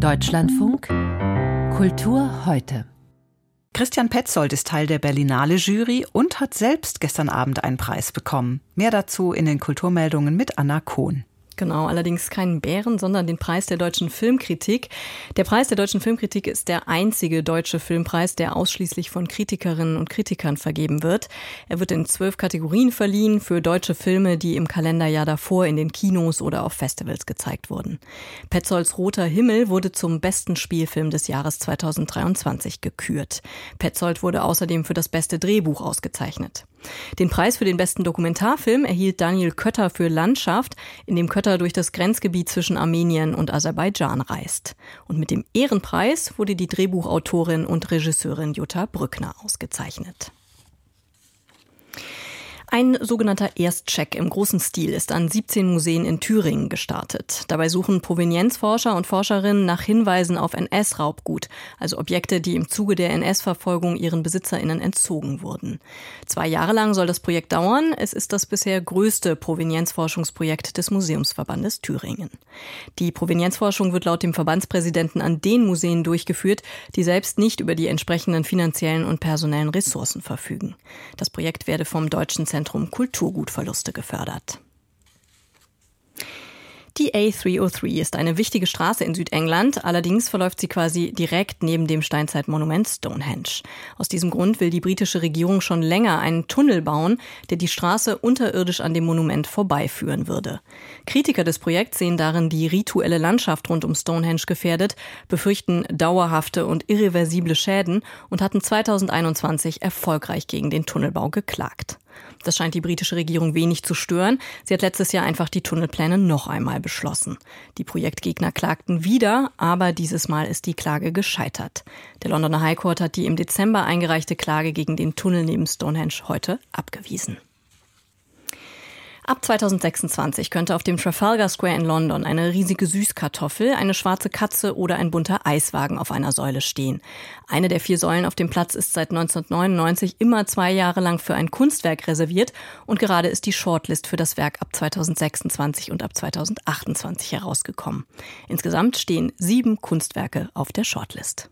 Deutschlandfunk Kultur heute. Christian Petzold ist Teil der Berlinale Jury und hat selbst gestern Abend einen Preis bekommen. Mehr dazu in den Kulturmeldungen mit Anna Kohn. Genau, allerdings keinen Bären, sondern den Preis der deutschen Filmkritik. Der Preis der deutschen Filmkritik ist der einzige deutsche Filmpreis, der ausschließlich von Kritikerinnen und Kritikern vergeben wird. Er wird in zwölf Kategorien verliehen für deutsche Filme, die im Kalenderjahr davor in den Kinos oder auf Festivals gezeigt wurden. Petzolds Roter Himmel wurde zum besten Spielfilm des Jahres 2023 gekürt. Petzold wurde außerdem für das beste Drehbuch ausgezeichnet. Den Preis für den besten Dokumentarfilm erhielt Daniel Kötter für Landschaft, in dem Kötter durch das Grenzgebiet zwischen Armenien und Aserbaidschan reist. Und mit dem Ehrenpreis wurde die Drehbuchautorin und Regisseurin Jutta Brückner ausgezeichnet. Ein sogenannter Erstcheck im großen Stil ist an 17 Museen in Thüringen gestartet. Dabei suchen Provenienzforscher und Forscherinnen nach Hinweisen auf NS-Raubgut, also Objekte, die im Zuge der NS-Verfolgung ihren BesitzerInnen entzogen wurden. Zwei Jahre lang soll das Projekt dauern. Es ist das bisher größte Provenienzforschungsprojekt des Museumsverbandes Thüringen. Die Provenienzforschung wird laut dem Verbandspräsidenten an den Museen durchgeführt, die selbst nicht über die entsprechenden finanziellen und personellen Ressourcen verfügen. Das Projekt werde vom Deutschen Zentrum Zentrum Kulturgutverluste gefördert. Die A303 ist eine wichtige Straße in Südengland, allerdings verläuft sie quasi direkt neben dem Steinzeitmonument Stonehenge. Aus diesem Grund will die britische Regierung schon länger einen Tunnel bauen, der die Straße unterirdisch an dem Monument vorbeiführen würde. Kritiker des Projekts sehen darin die rituelle Landschaft rund um Stonehenge gefährdet, befürchten dauerhafte und irreversible Schäden und hatten 2021 erfolgreich gegen den Tunnelbau geklagt. Das scheint die britische Regierung wenig zu stören. Sie hat letztes Jahr einfach die Tunnelpläne noch einmal beschlossen. Die Projektgegner klagten wieder, aber dieses Mal ist die Klage gescheitert. Der Londoner High Court hat die im Dezember eingereichte Klage gegen den Tunnel neben Stonehenge heute abgewiesen. Ab 2026 könnte auf dem Trafalgar Square in London eine riesige Süßkartoffel, eine schwarze Katze oder ein bunter Eiswagen auf einer Säule stehen. Eine der vier Säulen auf dem Platz ist seit 1999 immer zwei Jahre lang für ein Kunstwerk reserviert und gerade ist die Shortlist für das Werk ab 2026 und ab 2028 herausgekommen. Insgesamt stehen sieben Kunstwerke auf der Shortlist.